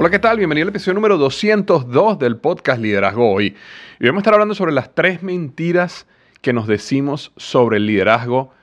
Hola, ¿qué tal? Bienvenido al episodio número 202 del podcast Liderazgo Hoy. Y vamos a estar hablando sobre las tres mentiras que nos decimos sobre el liderazgo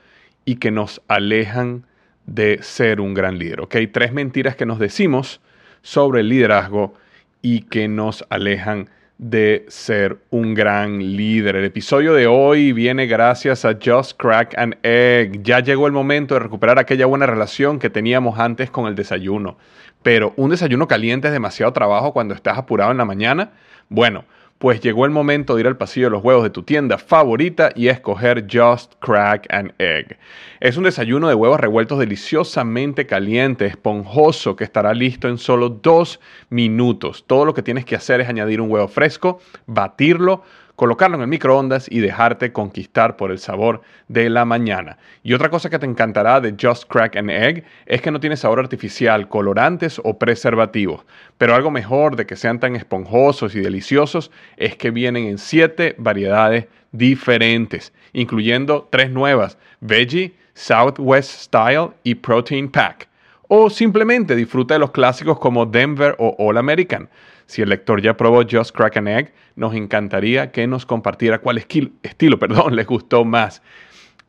y que nos alejan de ser un gran líder. ¿ok? Tres mentiras que nos decimos sobre el liderazgo y que nos alejan de ser un gran líder. El episodio de hoy viene gracias a Just Crack and Egg. Ya llegó el momento de recuperar aquella buena relación que teníamos antes con el desayuno pero un desayuno caliente es demasiado trabajo cuando estás apurado en la mañana. Bueno, pues llegó el momento de ir al pasillo de los huevos de tu tienda favorita y escoger Just Crack an Egg. Es un desayuno de huevos revueltos deliciosamente caliente, esponjoso, que estará listo en solo dos minutos. Todo lo que tienes que hacer es añadir un huevo fresco, batirlo, colocarlo en el microondas y dejarte conquistar por el sabor de la mañana. Y otra cosa que te encantará de Just Crack an Egg es que no tiene sabor artificial, colorantes o preservativos. Pero algo mejor de que sean tan esponjosos y deliciosos es que vienen en siete variedades diferentes, incluyendo tres nuevas, Veggie, Southwest Style y Protein Pack. O simplemente disfruta de los clásicos como Denver o All American. Si el lector ya probó Just Crack an Egg, nos encantaría que nos compartiera cuál estilo perdón, les gustó más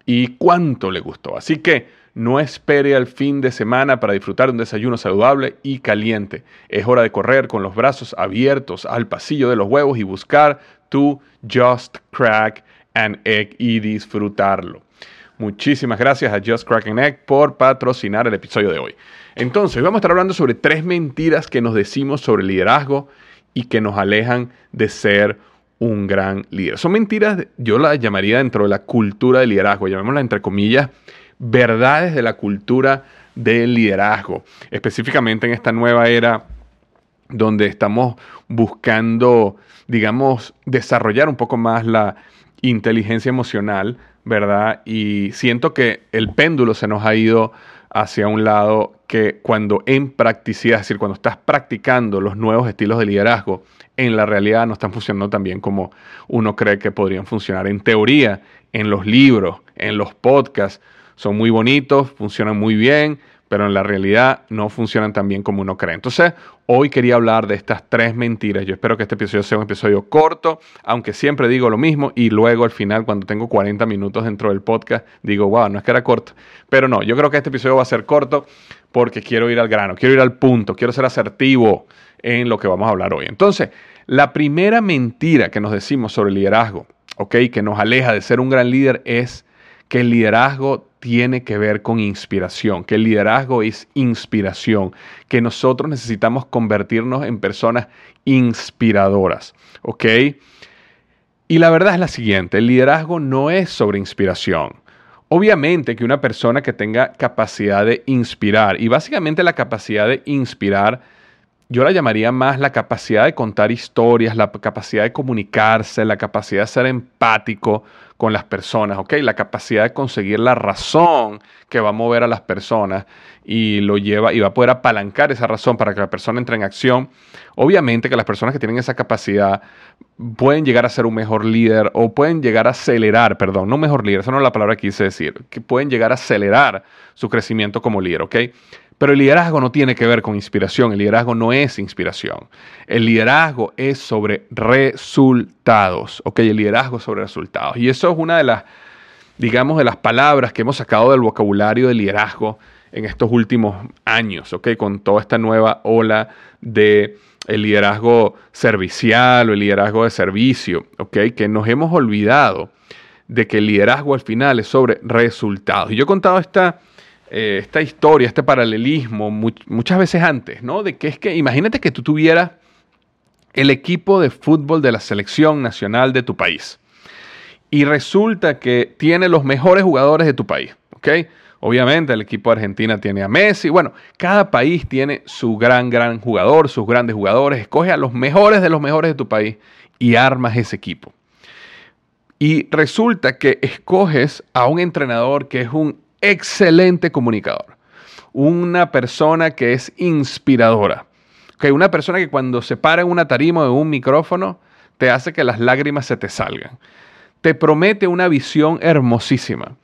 y cuánto le gustó. Así que no espere al fin de semana para disfrutar de un desayuno saludable y caliente. Es hora de correr con los brazos abiertos al pasillo de los huevos y buscar tu Just Crack an Egg y disfrutarlo. Muchísimas gracias a Just Crack an Egg por patrocinar el episodio de hoy. Entonces, vamos a estar hablando sobre tres mentiras que nos decimos sobre liderazgo y que nos alejan de ser un gran líder. Son mentiras, yo las llamaría dentro de la cultura del liderazgo, llamémosla entre comillas, verdades de la cultura del liderazgo, específicamente en esta nueva era donde estamos buscando, digamos, desarrollar un poco más la inteligencia emocional, ¿verdad? Y siento que el péndulo se nos ha ido hacia un lado que cuando en practicidad, es decir, cuando estás practicando los nuevos estilos de liderazgo, en la realidad no están funcionando tan bien como uno cree que podrían funcionar. En teoría, en los libros, en los podcasts, son muy bonitos, funcionan muy bien, pero en la realidad no funcionan tan bien como uno cree. Entonces, hoy quería hablar de estas tres mentiras. Yo espero que este episodio sea un episodio corto, aunque siempre digo lo mismo y luego al final, cuando tengo 40 minutos dentro del podcast, digo, wow, no es que era corto. Pero no, yo creo que este episodio va a ser corto porque quiero ir al grano, quiero ir al punto, quiero ser asertivo en lo que vamos a hablar hoy. Entonces, la primera mentira que nos decimos sobre el liderazgo, ¿ok? Que nos aleja de ser un gran líder es que el liderazgo tiene que ver con inspiración, que el liderazgo es inspiración, que nosotros necesitamos convertirnos en personas inspiradoras, ¿ok? Y la verdad es la siguiente, el liderazgo no es sobre inspiración. Obviamente que una persona que tenga capacidad de inspirar, y básicamente la capacidad de inspirar yo la llamaría más la capacidad de contar historias, la capacidad de comunicarse, la capacidad de ser empático con las personas, ¿ok? La capacidad de conseguir la razón que va a mover a las personas y lo lleva y va a poder apalancar esa razón para que la persona entre en acción. Obviamente que las personas que tienen esa capacidad pueden llegar a ser un mejor líder o pueden llegar a acelerar, perdón, no mejor líder, esa no es la palabra que quise decir, que pueden llegar a acelerar su crecimiento como líder, ¿ok? Pero el liderazgo no tiene que ver con inspiración, el liderazgo no es inspiración. El liderazgo es sobre resultados, ¿ok? El liderazgo es sobre resultados. Y eso es una de las, digamos, de las palabras que hemos sacado del vocabulario del liderazgo en estos últimos años, ¿ok? Con toda esta nueva ola de el liderazgo servicial o el liderazgo de servicio, ¿ok? Que nos hemos olvidado de que el liderazgo al final es sobre resultados. Y yo he contado esta eh, esta historia, este paralelismo muchas veces antes, ¿no? De que es que imagínate que tú tuvieras el equipo de fútbol de la selección nacional de tu país y resulta que tiene los mejores jugadores de tu país, ¿ok? Obviamente el equipo de Argentina tiene a Messi, bueno, cada país tiene su gran, gran jugador, sus grandes jugadores, escoge a los mejores de los mejores de tu país y armas ese equipo. Y resulta que escoges a un entrenador que es un excelente comunicador, una persona que es inspiradora, que una persona que cuando se para en una tarima o en un micrófono te hace que las lágrimas se te salgan. Te promete una visión hermosísima.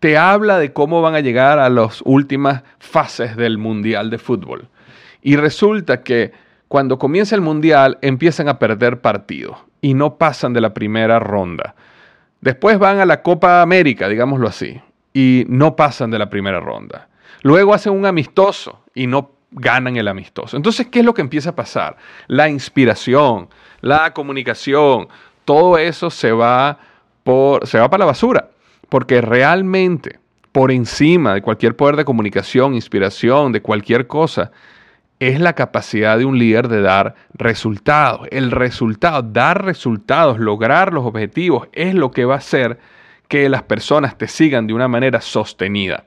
Te habla de cómo van a llegar a las últimas fases del Mundial de Fútbol. Y resulta que cuando comienza el Mundial empiezan a perder partidos y no pasan de la primera ronda. Después van a la Copa América, digámoslo así, y no pasan de la primera ronda. Luego hacen un amistoso y no ganan el amistoso. Entonces, ¿qué es lo que empieza a pasar? La inspiración, la comunicación, todo eso se va, por, se va para la basura, porque realmente por encima de cualquier poder de comunicación, inspiración, de cualquier cosa, es la capacidad de un líder de dar resultados. El resultado, dar resultados, lograr los objetivos, es lo que va a hacer que las personas te sigan de una manera sostenida.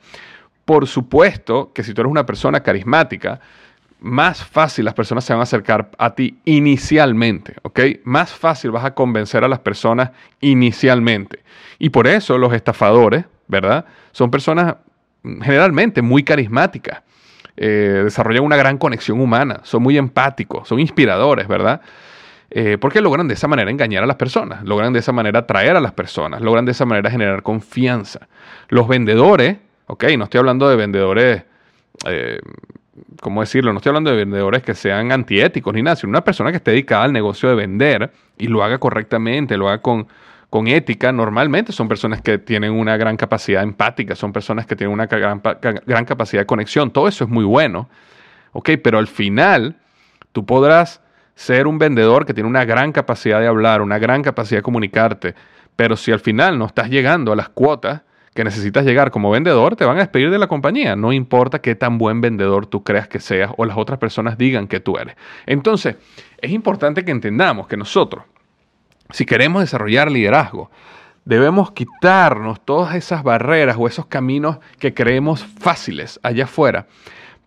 Por supuesto que si tú eres una persona carismática, más fácil las personas se van a acercar a ti inicialmente, ¿ok? Más fácil vas a convencer a las personas inicialmente. Y por eso los estafadores, ¿verdad? Son personas generalmente muy carismáticas, eh, desarrollan una gran conexión humana, son muy empáticos, son inspiradores, ¿verdad? Eh, porque logran de esa manera engañar a las personas, logran de esa manera atraer a las personas, logran de esa manera generar confianza. Los vendedores, ok, no estoy hablando de vendedores, eh, ¿cómo decirlo? No estoy hablando de vendedores que sean antiéticos ni nada, sino una persona que esté dedicada al negocio de vender y lo haga correctamente, lo haga con, con ética, normalmente son personas que tienen una gran capacidad empática, son personas que tienen una gran, gran capacidad de conexión, todo eso es muy bueno, ok, pero al final tú podrás ser un vendedor que tiene una gran capacidad de hablar, una gran capacidad de comunicarte, pero si al final no estás llegando a las cuotas que necesitas llegar como vendedor, te van a despedir de la compañía. No importa qué tan buen vendedor tú creas que seas o las otras personas digan que tú eres. Entonces, es importante que entendamos que nosotros, si queremos desarrollar liderazgo, debemos quitarnos todas esas barreras o esos caminos que creemos fáciles allá afuera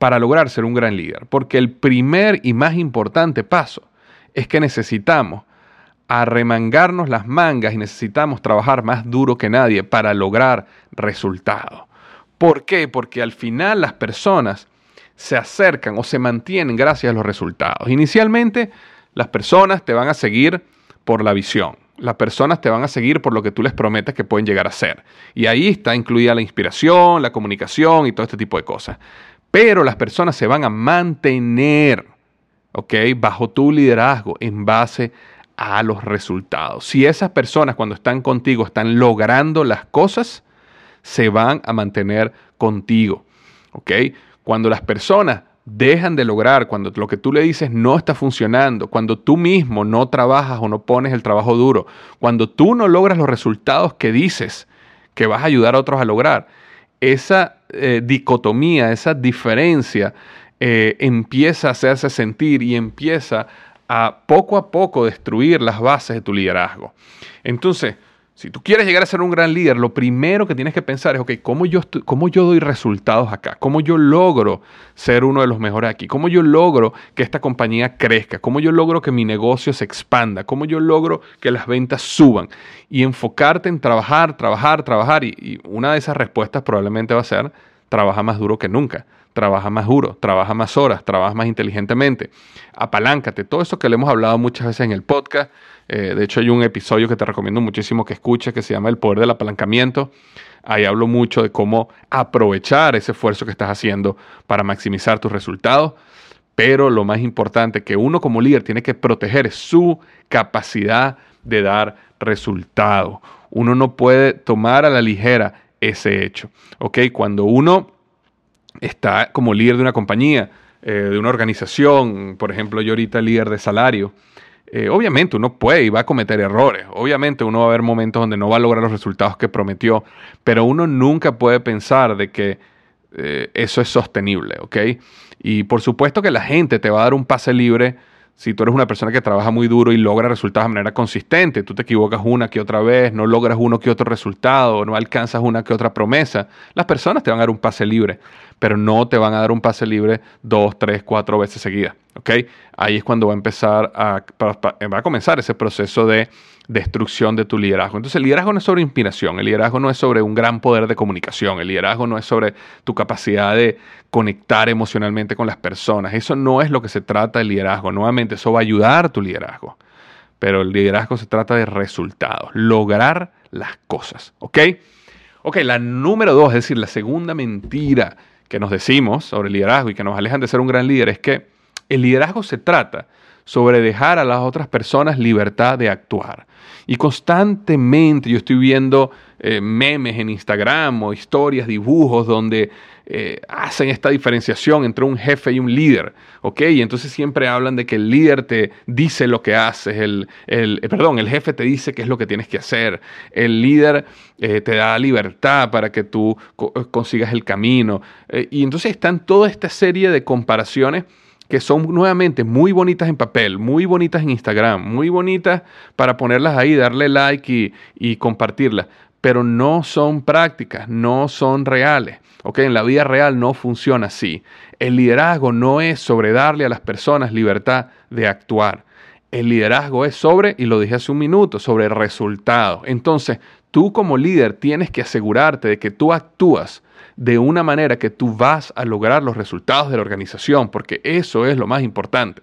para lograr ser un gran líder. Porque el primer y más importante paso es que necesitamos arremangarnos las mangas y necesitamos trabajar más duro que nadie para lograr resultados. ¿Por qué? Porque al final las personas se acercan o se mantienen gracias a los resultados. Inicialmente, las personas te van a seguir por la visión. Las personas te van a seguir por lo que tú les prometes que pueden llegar a ser. Y ahí está incluida la inspiración, la comunicación y todo este tipo de cosas pero las personas se van a mantener, ¿ok? Bajo tu liderazgo en base a los resultados. Si esas personas cuando están contigo están logrando las cosas, se van a mantener contigo, ¿ok? Cuando las personas dejan de lograr, cuando lo que tú le dices no está funcionando, cuando tú mismo no trabajas o no pones el trabajo duro, cuando tú no logras los resultados que dices que vas a ayudar a otros a lograr, esa eh, dicotomía, esa diferencia eh, empieza a hacerse sentir y empieza a poco a poco destruir las bases de tu liderazgo. Entonces, Si tú quieres llegar a ser un gran líder, lo primero que tienes que pensar es, ok, ¿cómo yo, ¿cómo yo doy resultados acá? ¿Cómo yo logro ser uno de los mejores aquí? ¿Cómo yo logro que esta compañía crezca? ¿Cómo yo logro que mi negocio se expanda? ¿Cómo yo logro que las ventas suban? Y enfocarte en trabajar, trabajar, trabajar. Y, y una de esas respuestas probablemente va a ser, trabaja más duro que nunca trabaja más duro, trabaja más horas, trabaja más inteligentemente, apaláncate, todo eso que le hemos hablado muchas veces en el podcast. Eh, de hecho, hay un episodio que te recomiendo muchísimo que escuches que se llama El poder del apalancamiento. Ahí hablo mucho de cómo aprovechar ese esfuerzo que estás haciendo para maximizar tus resultados. Pero lo más importante que uno como líder tiene que proteger es su capacidad de dar resultados. Uno no puede tomar a la ligera ese hecho. ¿ok? Cuando uno está como líder de una compañía, eh, de una organización, por ejemplo, yo ahorita líder de salario, eh, obviamente uno puede y va a cometer errores, obviamente uno va a haber momentos donde no va a lograr los resultados que prometió, pero uno nunca puede pensar de que eh, eso es sostenible, ¿ok? Y por supuesto que la gente te va a dar un pase libre si tú eres una persona que trabaja muy duro y logra resultados de manera consistente, tú te equivocas una que otra vez, no logras uno que otro resultado, no alcanzas una que otra promesa, las personas te van a dar un pase libre, pero no te van a dar un pase libre dos, tres, cuatro veces seguidas. ¿ok? Ahí es cuando va a empezar a, va a comenzar ese proceso de destrucción de tu liderazgo. Entonces el liderazgo no es sobre inspiración, el liderazgo no es sobre un gran poder de comunicación, el liderazgo no es sobre tu capacidad de conectar emocionalmente con las personas. Eso no es lo que se trata del liderazgo. Nuevamente, eso va a ayudar a tu liderazgo. Pero el liderazgo se trata de resultados, lograr las cosas. ¿Ok? Ok, la número dos, es decir, la segunda mentira que nos decimos sobre el liderazgo y que nos alejan de ser un gran líder es que el liderazgo se trata sobre dejar a las otras personas libertad de actuar. Y constantemente yo estoy viendo eh, memes en Instagram o historias, dibujos donde eh, hacen esta diferenciación entre un jefe y un líder, ¿ok? Y entonces siempre hablan de que el líder te dice lo que haces, el, el eh, perdón, el jefe te dice qué es lo que tienes que hacer, el líder te da libertad para que tú consigas el camino. y entonces están toda esta serie de comparaciones que son nuevamente muy bonitas en papel, muy bonitas en Instagram, muy bonitas para ponerlas ahí, darle like y, y compartirlas, pero no son prácticas, no son reales. ¿ok? En la vida real no funciona así. El liderazgo no es sobre darle a las personas libertad de actuar. El liderazgo es sobre, y lo dije hace un minuto, sobre resultados. Entonces, tú como líder tienes que asegurarte de que tú actúas de una manera que tú vas a lograr los resultados de la organización, porque eso es lo más importante.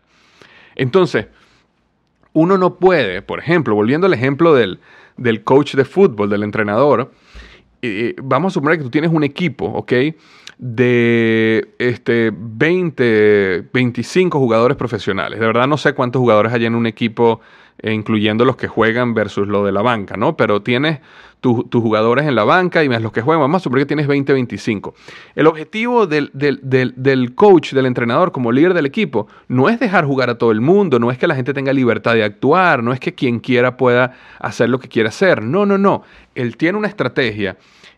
Entonces, uno no puede, por ejemplo, volviendo al ejemplo del, coach de fútbol, del entrenador, eh, vamos a suponer que tú tienes un equipo, ¿ok? De este, 20, 25 jugadores profesionales. De verdad no sé cuántos jugadores hay en un equipo, incluyendo los que juegan versus lo de la banca, ¿no? Pero tienes tus jugadores en la banca y más los que juegan, vamos a suponer que tienes 20-25. El objetivo del, del, coach, del entrenador como líder del equipo, no es dejar jugar a todo el mundo, no es que la gente tenga libertad de actuar, no es que quien quiera pueda hacer lo que quiera hacer. No, no, no. Él tiene una estrategia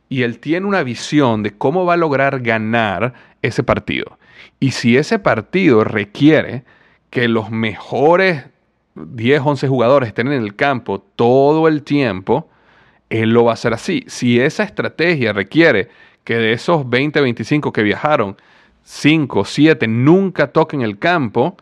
y él tiene una visión de cómo va a lograr ganar ese partido. Y si ese partido requiere que los mejores 10, 11 jugadores estén en el campo todo el tiempo, él lo va a hacer así. Si esa estrategia requiere que de esos 20, 25 que viajaron, 5, 7 nunca toquen el campo,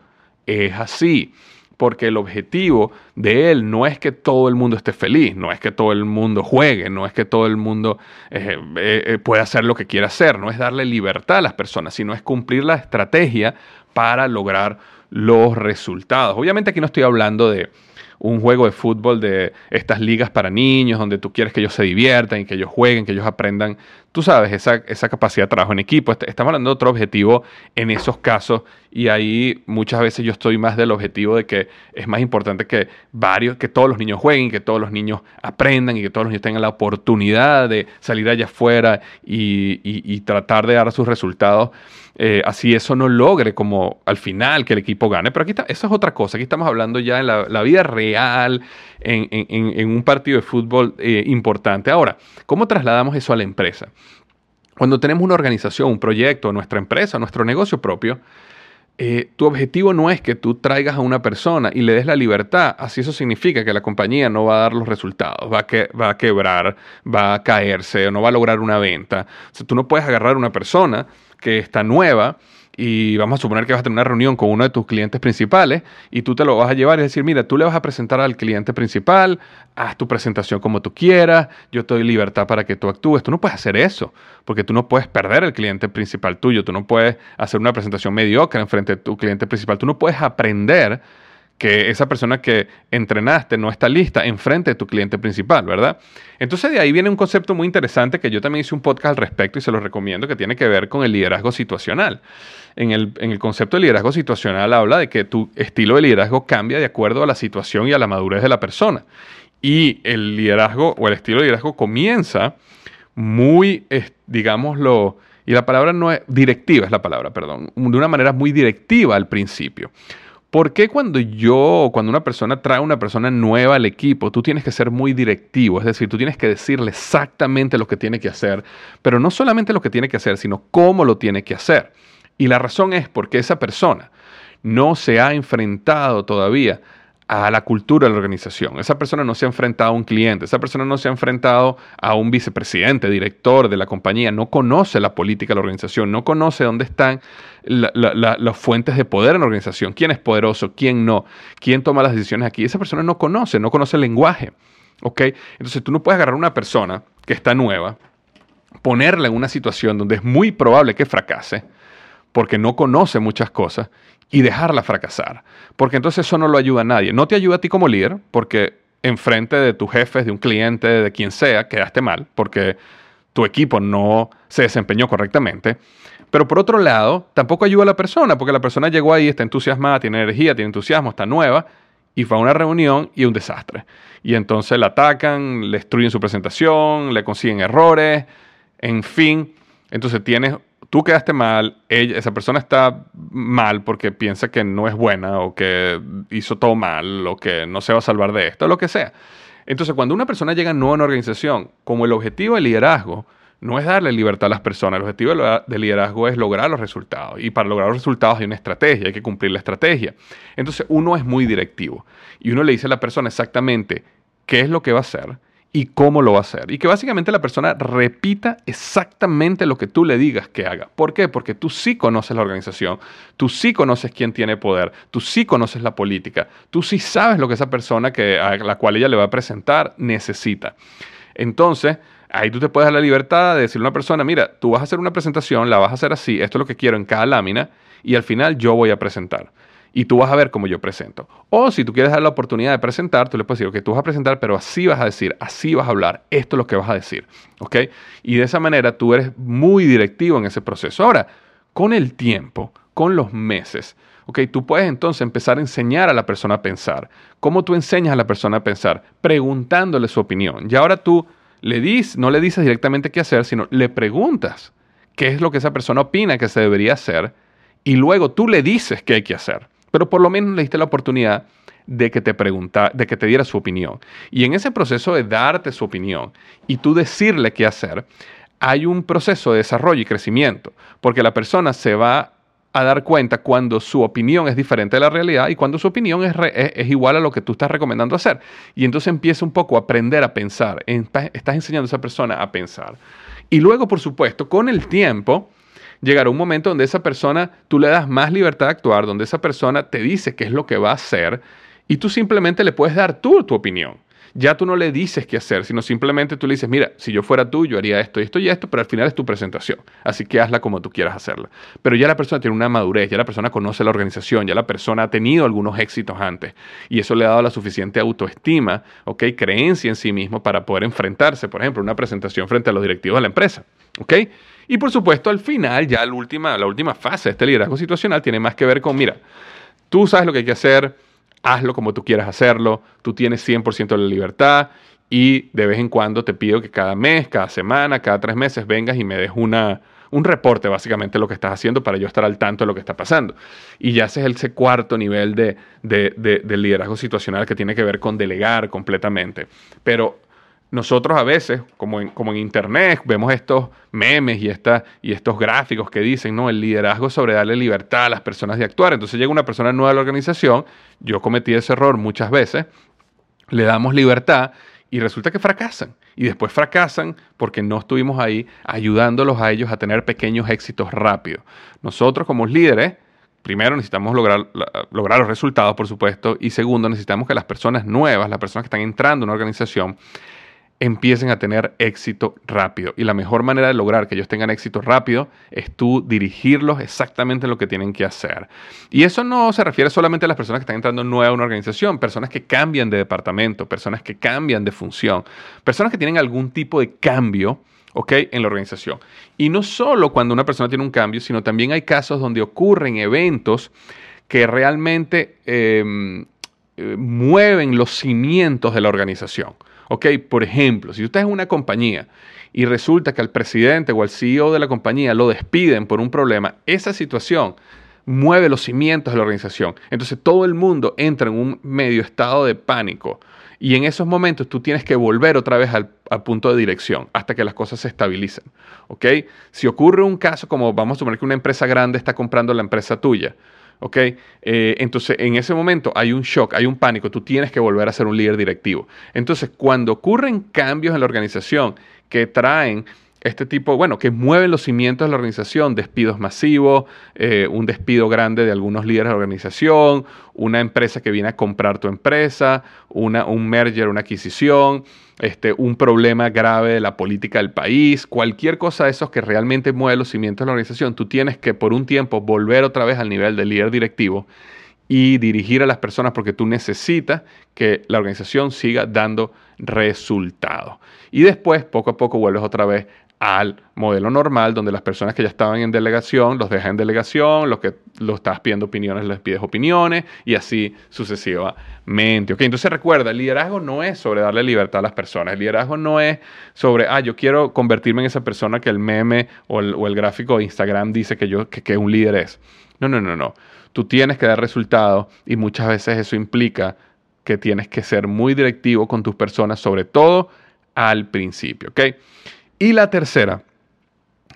es así. Porque el objetivo de él no es que todo el mundo esté feliz, no es que todo el mundo juegue, no es que todo el mundo eh, eh, eh, pueda hacer lo que quiera hacer, no es darle libertad a las personas, sino es cumplir la estrategia para lograr los resultados. Obviamente aquí no estoy hablando de, un juego de fútbol de estas ligas para niños, donde tú quieres que ellos se diviertan y que ellos jueguen, que ellos aprendan, tú sabes, esa, esa capacidad de trabajo en equipo. Estamos hablando de otro objetivo en esos casos y ahí muchas veces yo estoy más del objetivo de que es más importante que varios, que todos los niños jueguen, que todos los niños aprendan y que todos los niños tengan la oportunidad de salir allá afuera y, y tratar de dar sus resultados eh, así eso no logre como al final que el equipo gane. Pero aquí está, eso es otra cosa. Aquí estamos hablando ya en la, vida real, en, un partido de fútbol eh, importante. Ahora, ¿cómo trasladamos eso a la empresa? Cuando tenemos una organización, un proyecto, nuestra empresa, nuestro negocio propio, eh, tu objetivo no es que tú traigas a una persona y le des la libertad, así eso significa que la compañía no va a dar los resultados, va a, quebrar, va a caerse no va a lograr una venta. O tú no puedes agarrar a una persona que está nueva y vamos a suponer que vas a tener una reunión con uno de tus clientes principales y tú te lo vas a llevar y decir, mira, tú le vas a presentar al cliente principal, haz tu presentación como tú quieras, yo te doy libertad para que tú actúes. Tú no puedes hacer eso, porque tú no puedes perder el cliente principal tuyo, tú no puedes hacer una presentación mediocre en frente de tu cliente principal, tú no puedes aprender que esa persona que entrenaste no está lista enfrente de tu cliente principal, ¿verdad? Entonces de ahí viene un concepto muy interesante que yo también hice un podcast al respecto y se lo recomiendo, que tiene que ver con el liderazgo situacional. En el, en el concepto de liderazgo situacional habla de que tu estilo de liderazgo cambia de acuerdo a la situación y a la madurez de la persona. Y el liderazgo o el estilo de liderazgo comienza muy, digámoslo, y la palabra no es directiva, es la palabra, perdón, de una manera muy directiva al principio. ¿Por qué cuando yo, cuando una persona trae una persona nueva al equipo, tú tienes que ser muy directivo? Es decir, tú tienes que decirle exactamente lo que tiene que hacer, pero no solamente lo que tiene que hacer, sino cómo lo tiene que hacer. Y la razón es porque esa persona no se ha enfrentado todavía a la cultura de la organización. Esa persona no se ha enfrentado a un cliente, esa persona no se ha enfrentado a un vicepresidente, director de la compañía, no conoce la política de la organización, no conoce dónde están las fuentes de poder en la organización, quién es poderoso, quién no, quién toma las decisiones aquí. Esa persona no conoce, no conoce el lenguaje. ¿ok? Entonces tú no puedes agarrar a una persona que está nueva, ponerla en una situación donde es muy probable que fracase, porque no conoce muchas cosas y dejarla fracasar. Porque entonces eso no lo ayuda a nadie. No te ayuda a ti como líder, porque enfrente de tus jefes, de un cliente, de quien sea, quedaste mal, porque tu equipo no se desempeñó correctamente. Pero por otro lado, tampoco ayuda a la persona, porque la persona llegó ahí, está entusiasmada, tiene energía, tiene entusiasmo, está nueva, y fue a una reunión y un desastre. Y entonces la atacan, le destruyen su presentación, le consiguen errores, en fin. Entonces tienes tú quedaste mal, esa persona está mal porque piensa que no es buena o que hizo todo mal o que no se va a salvar de esto, lo que sea. Entonces, cuando una persona llega a una organización, como el objetivo del liderazgo no es darle libertad a las personas, el objetivo del liderazgo es lograr los resultados. Y para lograr los resultados hay una estrategia, hay que cumplir la estrategia. Entonces, uno es muy directivo y uno le dice a la persona exactamente qué es lo que va a hacer, y cómo lo va a hacer. Y que básicamente la persona repita exactamente lo que tú le digas que haga. ¿Por qué? Porque tú sí conoces la organización, tú sí conoces quién tiene poder, tú sí conoces la política, tú sí sabes lo que esa persona que, a la cual ella le va a presentar necesita. Entonces, ahí tú te puedes dar la libertad de decirle a una persona, mira, tú vas a hacer una presentación, la vas a hacer así, esto es lo que quiero en cada lámina, y al final yo voy a presentar y tú vas a ver cómo yo presento. O si tú quieres dar la oportunidad de presentar, tú le puedes decir, ok, tú vas a presentar, pero así vas a decir, así vas a hablar, esto es lo que vas a decir, ¿ok? Y de esa manera tú eres muy directivo en ese proceso. Ahora, con el tiempo, con los meses, ¿ok? Tú puedes entonces empezar a enseñar a la persona a pensar. ¿Cómo tú enseñas a la persona a pensar? Preguntándole su opinión. Y ahora tú le dices, no le dices directamente qué hacer, sino le preguntas qué es lo que esa persona opina que se debería hacer y luego tú le dices qué hay que hacer pero por lo menos le diste la oportunidad de que te pregunta, de que te diera su opinión. Y en ese proceso de darte su opinión y tú decirle qué hacer, hay un proceso de desarrollo y crecimiento, porque la persona se va a dar cuenta cuando su opinión es diferente de la realidad y cuando su opinión es, es, igual a lo que tú estás recomendando hacer. Y entonces empieza un poco a aprender a pensar, estás enseñando a esa persona a pensar. Y luego, por supuesto, con el tiempo, llegará un momento donde esa persona tú le das más libertad de actuar, donde esa persona te dice qué es lo que va a hacer y tú simplemente le puedes dar tú tu opinión. Ya tú no le dices qué hacer, sino simplemente tú le dices, mira, si yo fuera tú, yo haría esto, esto y esto, pero al final es tu presentación. Así que hazla como tú quieras hacerla. Pero ya la persona tiene una madurez, ya la persona conoce la organización, ya la persona ha tenido algunos éxitos antes. Y eso le ha dado la suficiente autoestima, ¿ok? Creencia en sí mismo para poder enfrentarse, por ejemplo, una presentación frente a los directivos de la empresa. Y por supuesto, al final, ya la última, la última fase de este liderazgo situacional tiene más que ver con, mira, tú sabes lo que hay que hacer, hazlo como tú quieras hacerlo, tú tienes 100% de la libertad y de vez en cuando te pido que cada mes, cada semana, cada tres meses vengas y me des una, un reporte básicamente de lo que estás haciendo para yo estar al tanto de lo que está pasando. Y ya ese es el cuarto nivel de, de liderazgo situacional que tiene que ver con delegar completamente. Pero nosotros a veces, como en, como en Internet, vemos estos memes y, esta, y estos gráficos que dicen, no, el liderazgo sobre darle libertad a las personas de actuar. Entonces llega una persona nueva a la organización, yo cometí ese error muchas veces, le damos libertad y resulta que fracasan. Y después fracasan porque no estuvimos ahí ayudándolos a ellos a tener pequeños éxitos rápidos. Nosotros como líderes, primero necesitamos lograr, lograr los resultados, por supuesto, y segundo, necesitamos que las personas nuevas, las personas que están entrando en una organización, empiecen a tener éxito rápido. Y la mejor manera de lograr que ellos tengan éxito rápido es tú dirigirlos exactamente en lo que tienen que hacer. Y eso no se refiere solamente a las personas que están entrando nueva a una organización, personas que cambian de departamento, personas que cambian de función, personas que tienen algún tipo de cambio. En la organización. Y no solo cuando una persona tiene un cambio, sino también hay casos donde ocurren eventos que realmente em, eh, mueven los cimientos de la organización. Ok, por ejemplo, si usted es una compañía y resulta que al presidente o al CEO de la compañía lo despiden por un problema, esa situación mueve los cimientos de la organización. Entonces todo el mundo entra en un medio estado de pánico. Y en esos momentos tú tienes que volver otra vez al, punto de dirección hasta que las cosas se estabilicen. ¿Ok? Si ocurre un caso como vamos a suponer que una empresa grande está comprando la empresa tuya, ¿ok? Eh, entonces, en ese momento hay un shock, hay un pánico, tú tienes que volver a ser un líder directivo. Entonces, cuando ocurren cambios en la organización que traen este tipo, bueno, que mueven los cimientos de la organización, despidos masivos, eh, un despido grande de algunos líderes de la organización, una empresa que viene a comprar tu empresa, una, un merger, una adquisición, este, un problema grave de la política del país, cualquier cosa de esos que realmente mueve los cimientos de la organización, tú tienes que por un tiempo volver otra vez al nivel de líder directivo y dirigir a las personas porque tú necesitas que la organización siga dando resultados. Y después, poco a poco, vuelves otra vez al modelo normal, donde las personas que ya estaban en delegación los dejan en delegación, los que lo estás pidiendo opiniones les pides opiniones y así sucesivamente. Okay, entonces recuerda, el liderazgo no es sobre darle libertad a las personas, el liderazgo no es sobre, ah, yo quiero convertirme en esa persona que el meme o el, gráfico de Instagram dice que, yo, que, que un líder es. No, no, no, no. Tú tienes que dar resultados y muchas veces eso implica que tienes que ser muy directivo con tus personas, sobre todo al principio, ¿ok? Y la tercera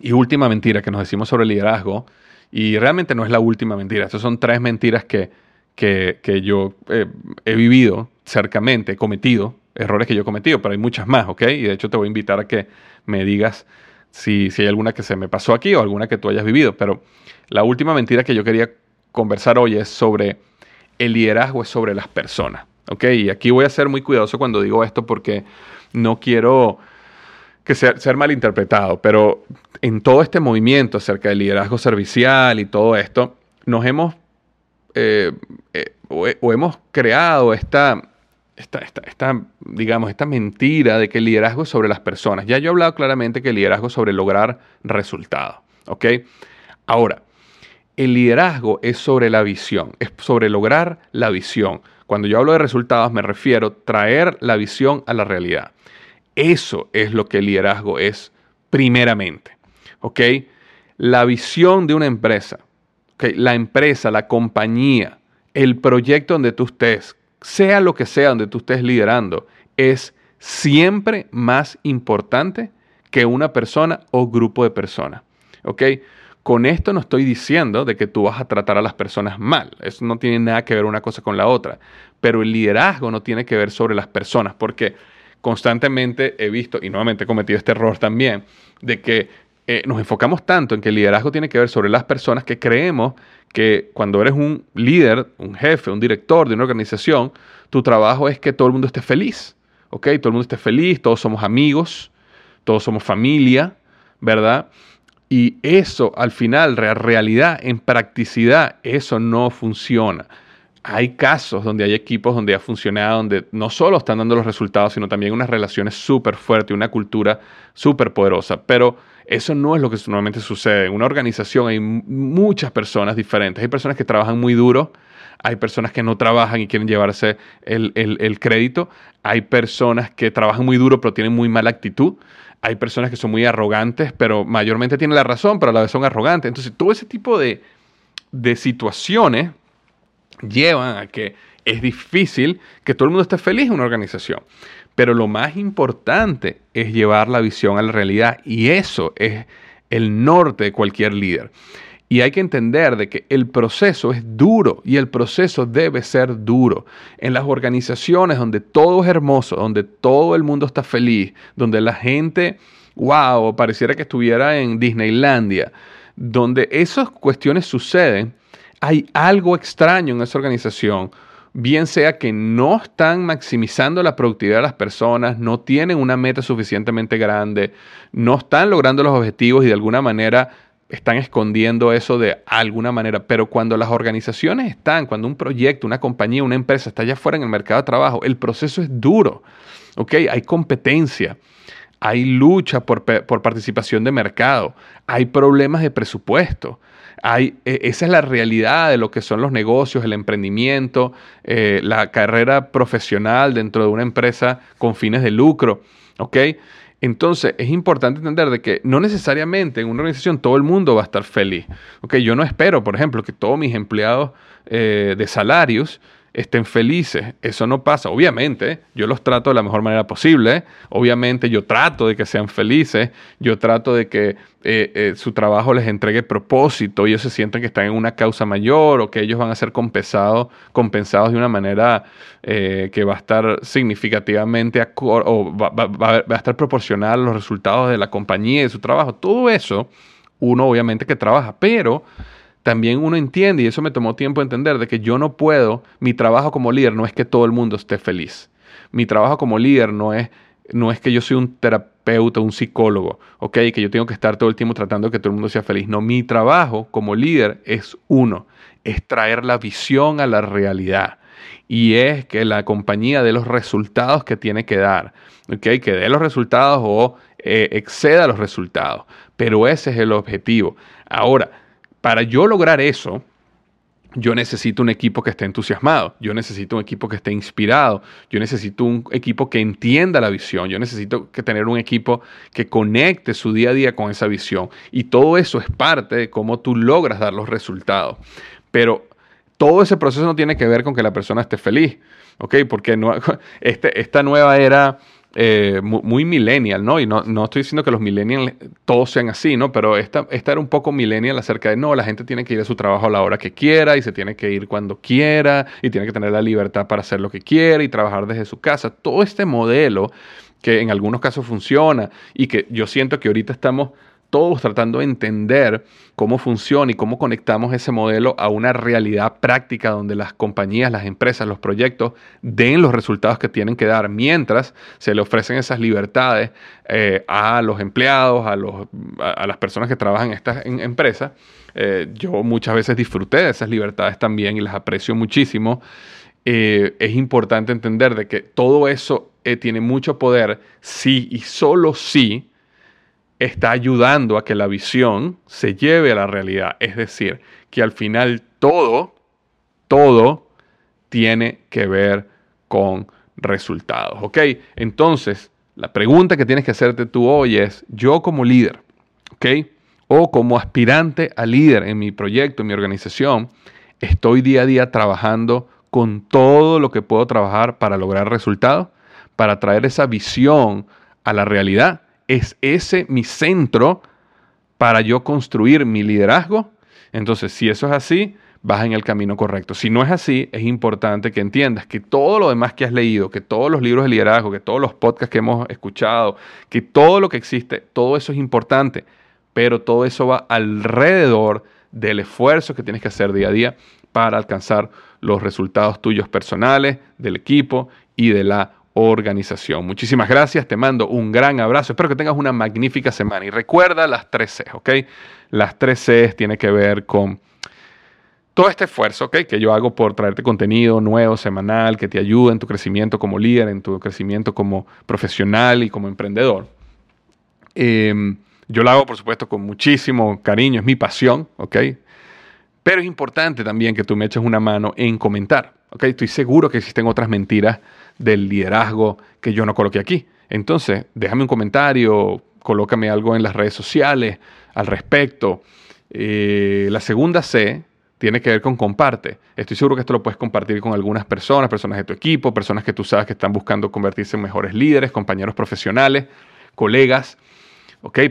y última mentira que nos decimos sobre el liderazgo, y realmente no es la última mentira, estas son tres mentiras que, que, yo eh, he vivido cercamente, he cometido, errores que yo he cometido, pero hay muchas más, ¿ok? Y de hecho te voy a invitar a que me digas si, si hay alguna que se me pasó aquí o alguna que tú hayas vivido, pero la última mentira que yo quería conversar hoy es sobre el liderazgo, es sobre las personas, ¿ok? Y aquí voy a ser muy cuidadoso cuando digo esto porque no quiero que ser, ser malinterpretado, pero en todo este movimiento acerca del liderazgo servicial y todo esto, nos hemos, eh, eh, o, hemos creado esta, esta, esta, digamos, esta mentira de que el liderazgo es sobre las personas. Ya yo he hablado claramente que el liderazgo es sobre lograr resultados, ¿ok? Ahora, el liderazgo es sobre la visión, es sobre lograr la visión. Cuando yo hablo de resultados me refiero a traer la visión a la realidad. Eso es lo que el liderazgo es primeramente. ¿Ok? La visión de una empresa, la empresa, la compañía, el proyecto donde tú estés, sea lo que sea donde tú estés liderando, es siempre más importante que una persona o grupo de personas. ¿Ok? Con esto no estoy diciendo de que tú vas a tratar a las personas mal. Eso no tiene nada que ver una cosa con la otra. Pero el liderazgo no tiene que ver sobre las personas. Porque constantemente he visto, y nuevamente he cometido este error también, de que eh, nos enfocamos tanto en que el liderazgo tiene que ver sobre las personas que creemos que cuando eres un líder, un jefe, un director de una organización, tu trabajo es que todo el mundo esté feliz, ¿ok? Todo el mundo esté feliz, todos somos amigos, todos somos familia, ¿verdad? Y eso al final, realidad, en practicidad, eso no funciona hay casos donde hay equipos donde ha funcionado, donde no solo están dando los resultados, sino también unas relaciones súper fuertes, una cultura súper poderosa. Pero eso no es lo que normalmente sucede. En una organización hay muchas personas diferentes. Hay personas que trabajan muy duro, hay personas que no trabajan y quieren llevarse el, el crédito, hay personas que trabajan muy duro pero tienen muy mala actitud. Hay personas que son muy arrogantes, pero mayormente tienen la razón, pero a la vez son arrogantes. Entonces, todo ese tipo de, de situaciones llevan a que es difícil que todo el mundo esté feliz en una organización. Pero lo más importante es llevar la visión a la realidad y eso es el norte de cualquier líder. Y hay que entender de que el proceso es duro y el proceso debe ser duro. En las organizaciones donde todo es hermoso, donde todo el mundo está feliz, donde la gente, wow, pareciera que estuviera en Disneylandia, donde esas cuestiones suceden, hay algo extraño en esa organización bien sea que no están maximizando la productividad de las personas, no tienen una meta suficientemente grande, no están logrando los objetivos y de alguna manera están escondiendo eso de alguna manera. Pero cuando las organizaciones están, cuando un proyecto, una compañía, una empresa está allá afuera en el mercado de trabajo, el proceso es duro. ¿ok? Hay competencia, hay lucha por, por participación de mercado, hay problemas de presupuesto. E, esa es la realidad de lo que son los negocios, el emprendimiento, eh, la carrera profesional dentro de una empresa con fines de lucro. ¿ok? Entonces es importante entender de que no necesariamente en una organización todo el mundo va a estar feliz. ¿ok? Yo no espero, por ejemplo, que todos mis empleados eh, de salarios estén felices. Eso no pasa. Obviamente, yo los trato de la mejor manera posible. Obviamente, yo trato de que sean felices. Yo trato de que eh, eh, su trabajo les entregue propósito ellos se sientan que están en una causa mayor o que ellos van a ser compensados, compensados de una manera eh, que va a estar significativamente o va, va a estar proporcional a los resultados de la compañía y de su trabajo. Todo eso, uno obviamente que trabaja, pero también uno entiende, y eso me tomó tiempo entender, de que yo no puedo, mi trabajo como líder no es que todo el mundo esté feliz. Mi trabajo como líder no es, no es que yo soy un terapeuta, un psicólogo, ¿ok? Que yo tengo que estar todo el tiempo tratando de que todo el mundo sea feliz. No, mi trabajo como líder es uno, es traer la visión a la realidad. Y es que la compañía dé los resultados que tiene que dar, ¿ok? Que dé los resultados o eh, exceda los resultados. Pero ese es el objetivo. Ahora, para yo lograr eso, yo necesito un equipo que esté entusiasmado, yo necesito un equipo que esté inspirado, yo necesito un equipo que entienda la visión, yo necesito que tener un equipo que conecte su día a día con esa visión. Y todo eso es parte de cómo tú logras dar los resultados. Pero todo ese proceso no tiene que ver con que la persona esté feliz, ¿ok? Porque no, este, esta nueva era eh, muy, millennial, ¿no? Y no, no, estoy diciendo que los millennials todos sean así, ¿no? Pero esta, esta era un poco millennial acerca de, no, la gente tiene que ir a su trabajo a la hora que quiera y se tiene que ir cuando quiera y tiene que tener la libertad para hacer lo que quiera y trabajar desde su casa. Todo este modelo que en algunos casos funciona y que yo siento que ahorita estamos todos tratando de entender cómo funciona y cómo conectamos ese modelo a una realidad práctica donde las compañías, las empresas, los proyectos den los resultados que tienen que dar mientras se le ofrecen esas libertades eh, a los empleados, a, los, a, las personas que trabajan en estas empresas. Eh, yo muchas veces disfruté de esas libertades también y las aprecio muchísimo. Eh, es importante entender de que todo eso tiene mucho poder si y solo si está ayudando a que la visión se lleve a la realidad. Es decir, que al final todo, todo tiene que ver con resultados. ¿Ok? Entonces, la pregunta que tienes que hacerte tú hoy es, yo como líder, ¿ok? O como aspirante a líder en mi proyecto, en mi organización, estoy día a día trabajando con todo lo que puedo trabajar para lograr resultados, para traer esa visión a la realidad ¿Es ese mi centro para yo construir mi liderazgo? Entonces, si eso es así, vas en el camino correcto. Si no es así, es importante que entiendas que todo lo demás que has leído, que todos los libros de liderazgo, que todos los podcasts que hemos escuchado, que todo lo que existe, todo eso es importante, pero todo eso va alrededor del esfuerzo que tienes que hacer día a día para alcanzar los resultados tuyos personales, del equipo y de la organización. Muchísimas gracias, te mando un gran abrazo, espero que tengas una magnífica semana y recuerda las tres C, ¿ok? Las tres C tiene que ver con todo este esfuerzo ¿ok? que yo hago por traerte contenido nuevo, semanal, que te ayude en tu crecimiento como líder, en tu crecimiento como profesional y como emprendedor. Em, yo lo hago, por supuesto, con muchísimo cariño, es mi pasión, ¿ok? Pero es importante también que tú me eches una mano en comentar, ¿ok? Estoy seguro que existen otras mentiras del liderazgo que yo no coloqué aquí. Entonces, déjame un comentario, colócame algo en las redes sociales al respecto. Eh, la segunda C tiene que ver con comparte. Estoy seguro que esto lo puedes compartir con algunas personas, personas de tu equipo, personas que tú sabes que están buscando convertirse en mejores líderes, compañeros profesionales, colegas,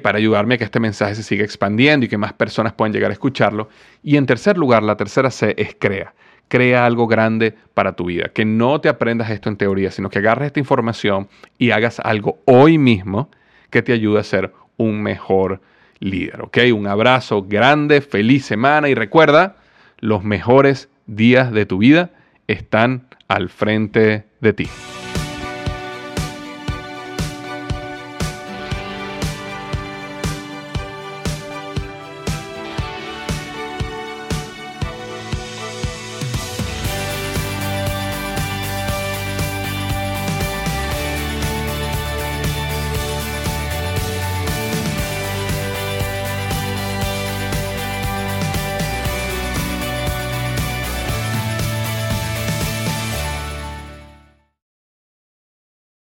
Para ayudarme a que este mensaje se siga expandiendo y que más personas puedan llegar a escucharlo. Y en tercer lugar, la tercera C es crea. Crea algo grande para tu vida. Que no te aprendas esto en teoría, sino que agarres esta información y hagas algo hoy mismo que te ayude a ser un mejor líder. ¿Ok? Un abrazo grande, feliz semana y recuerda, los mejores días de tu vida están al frente de ti.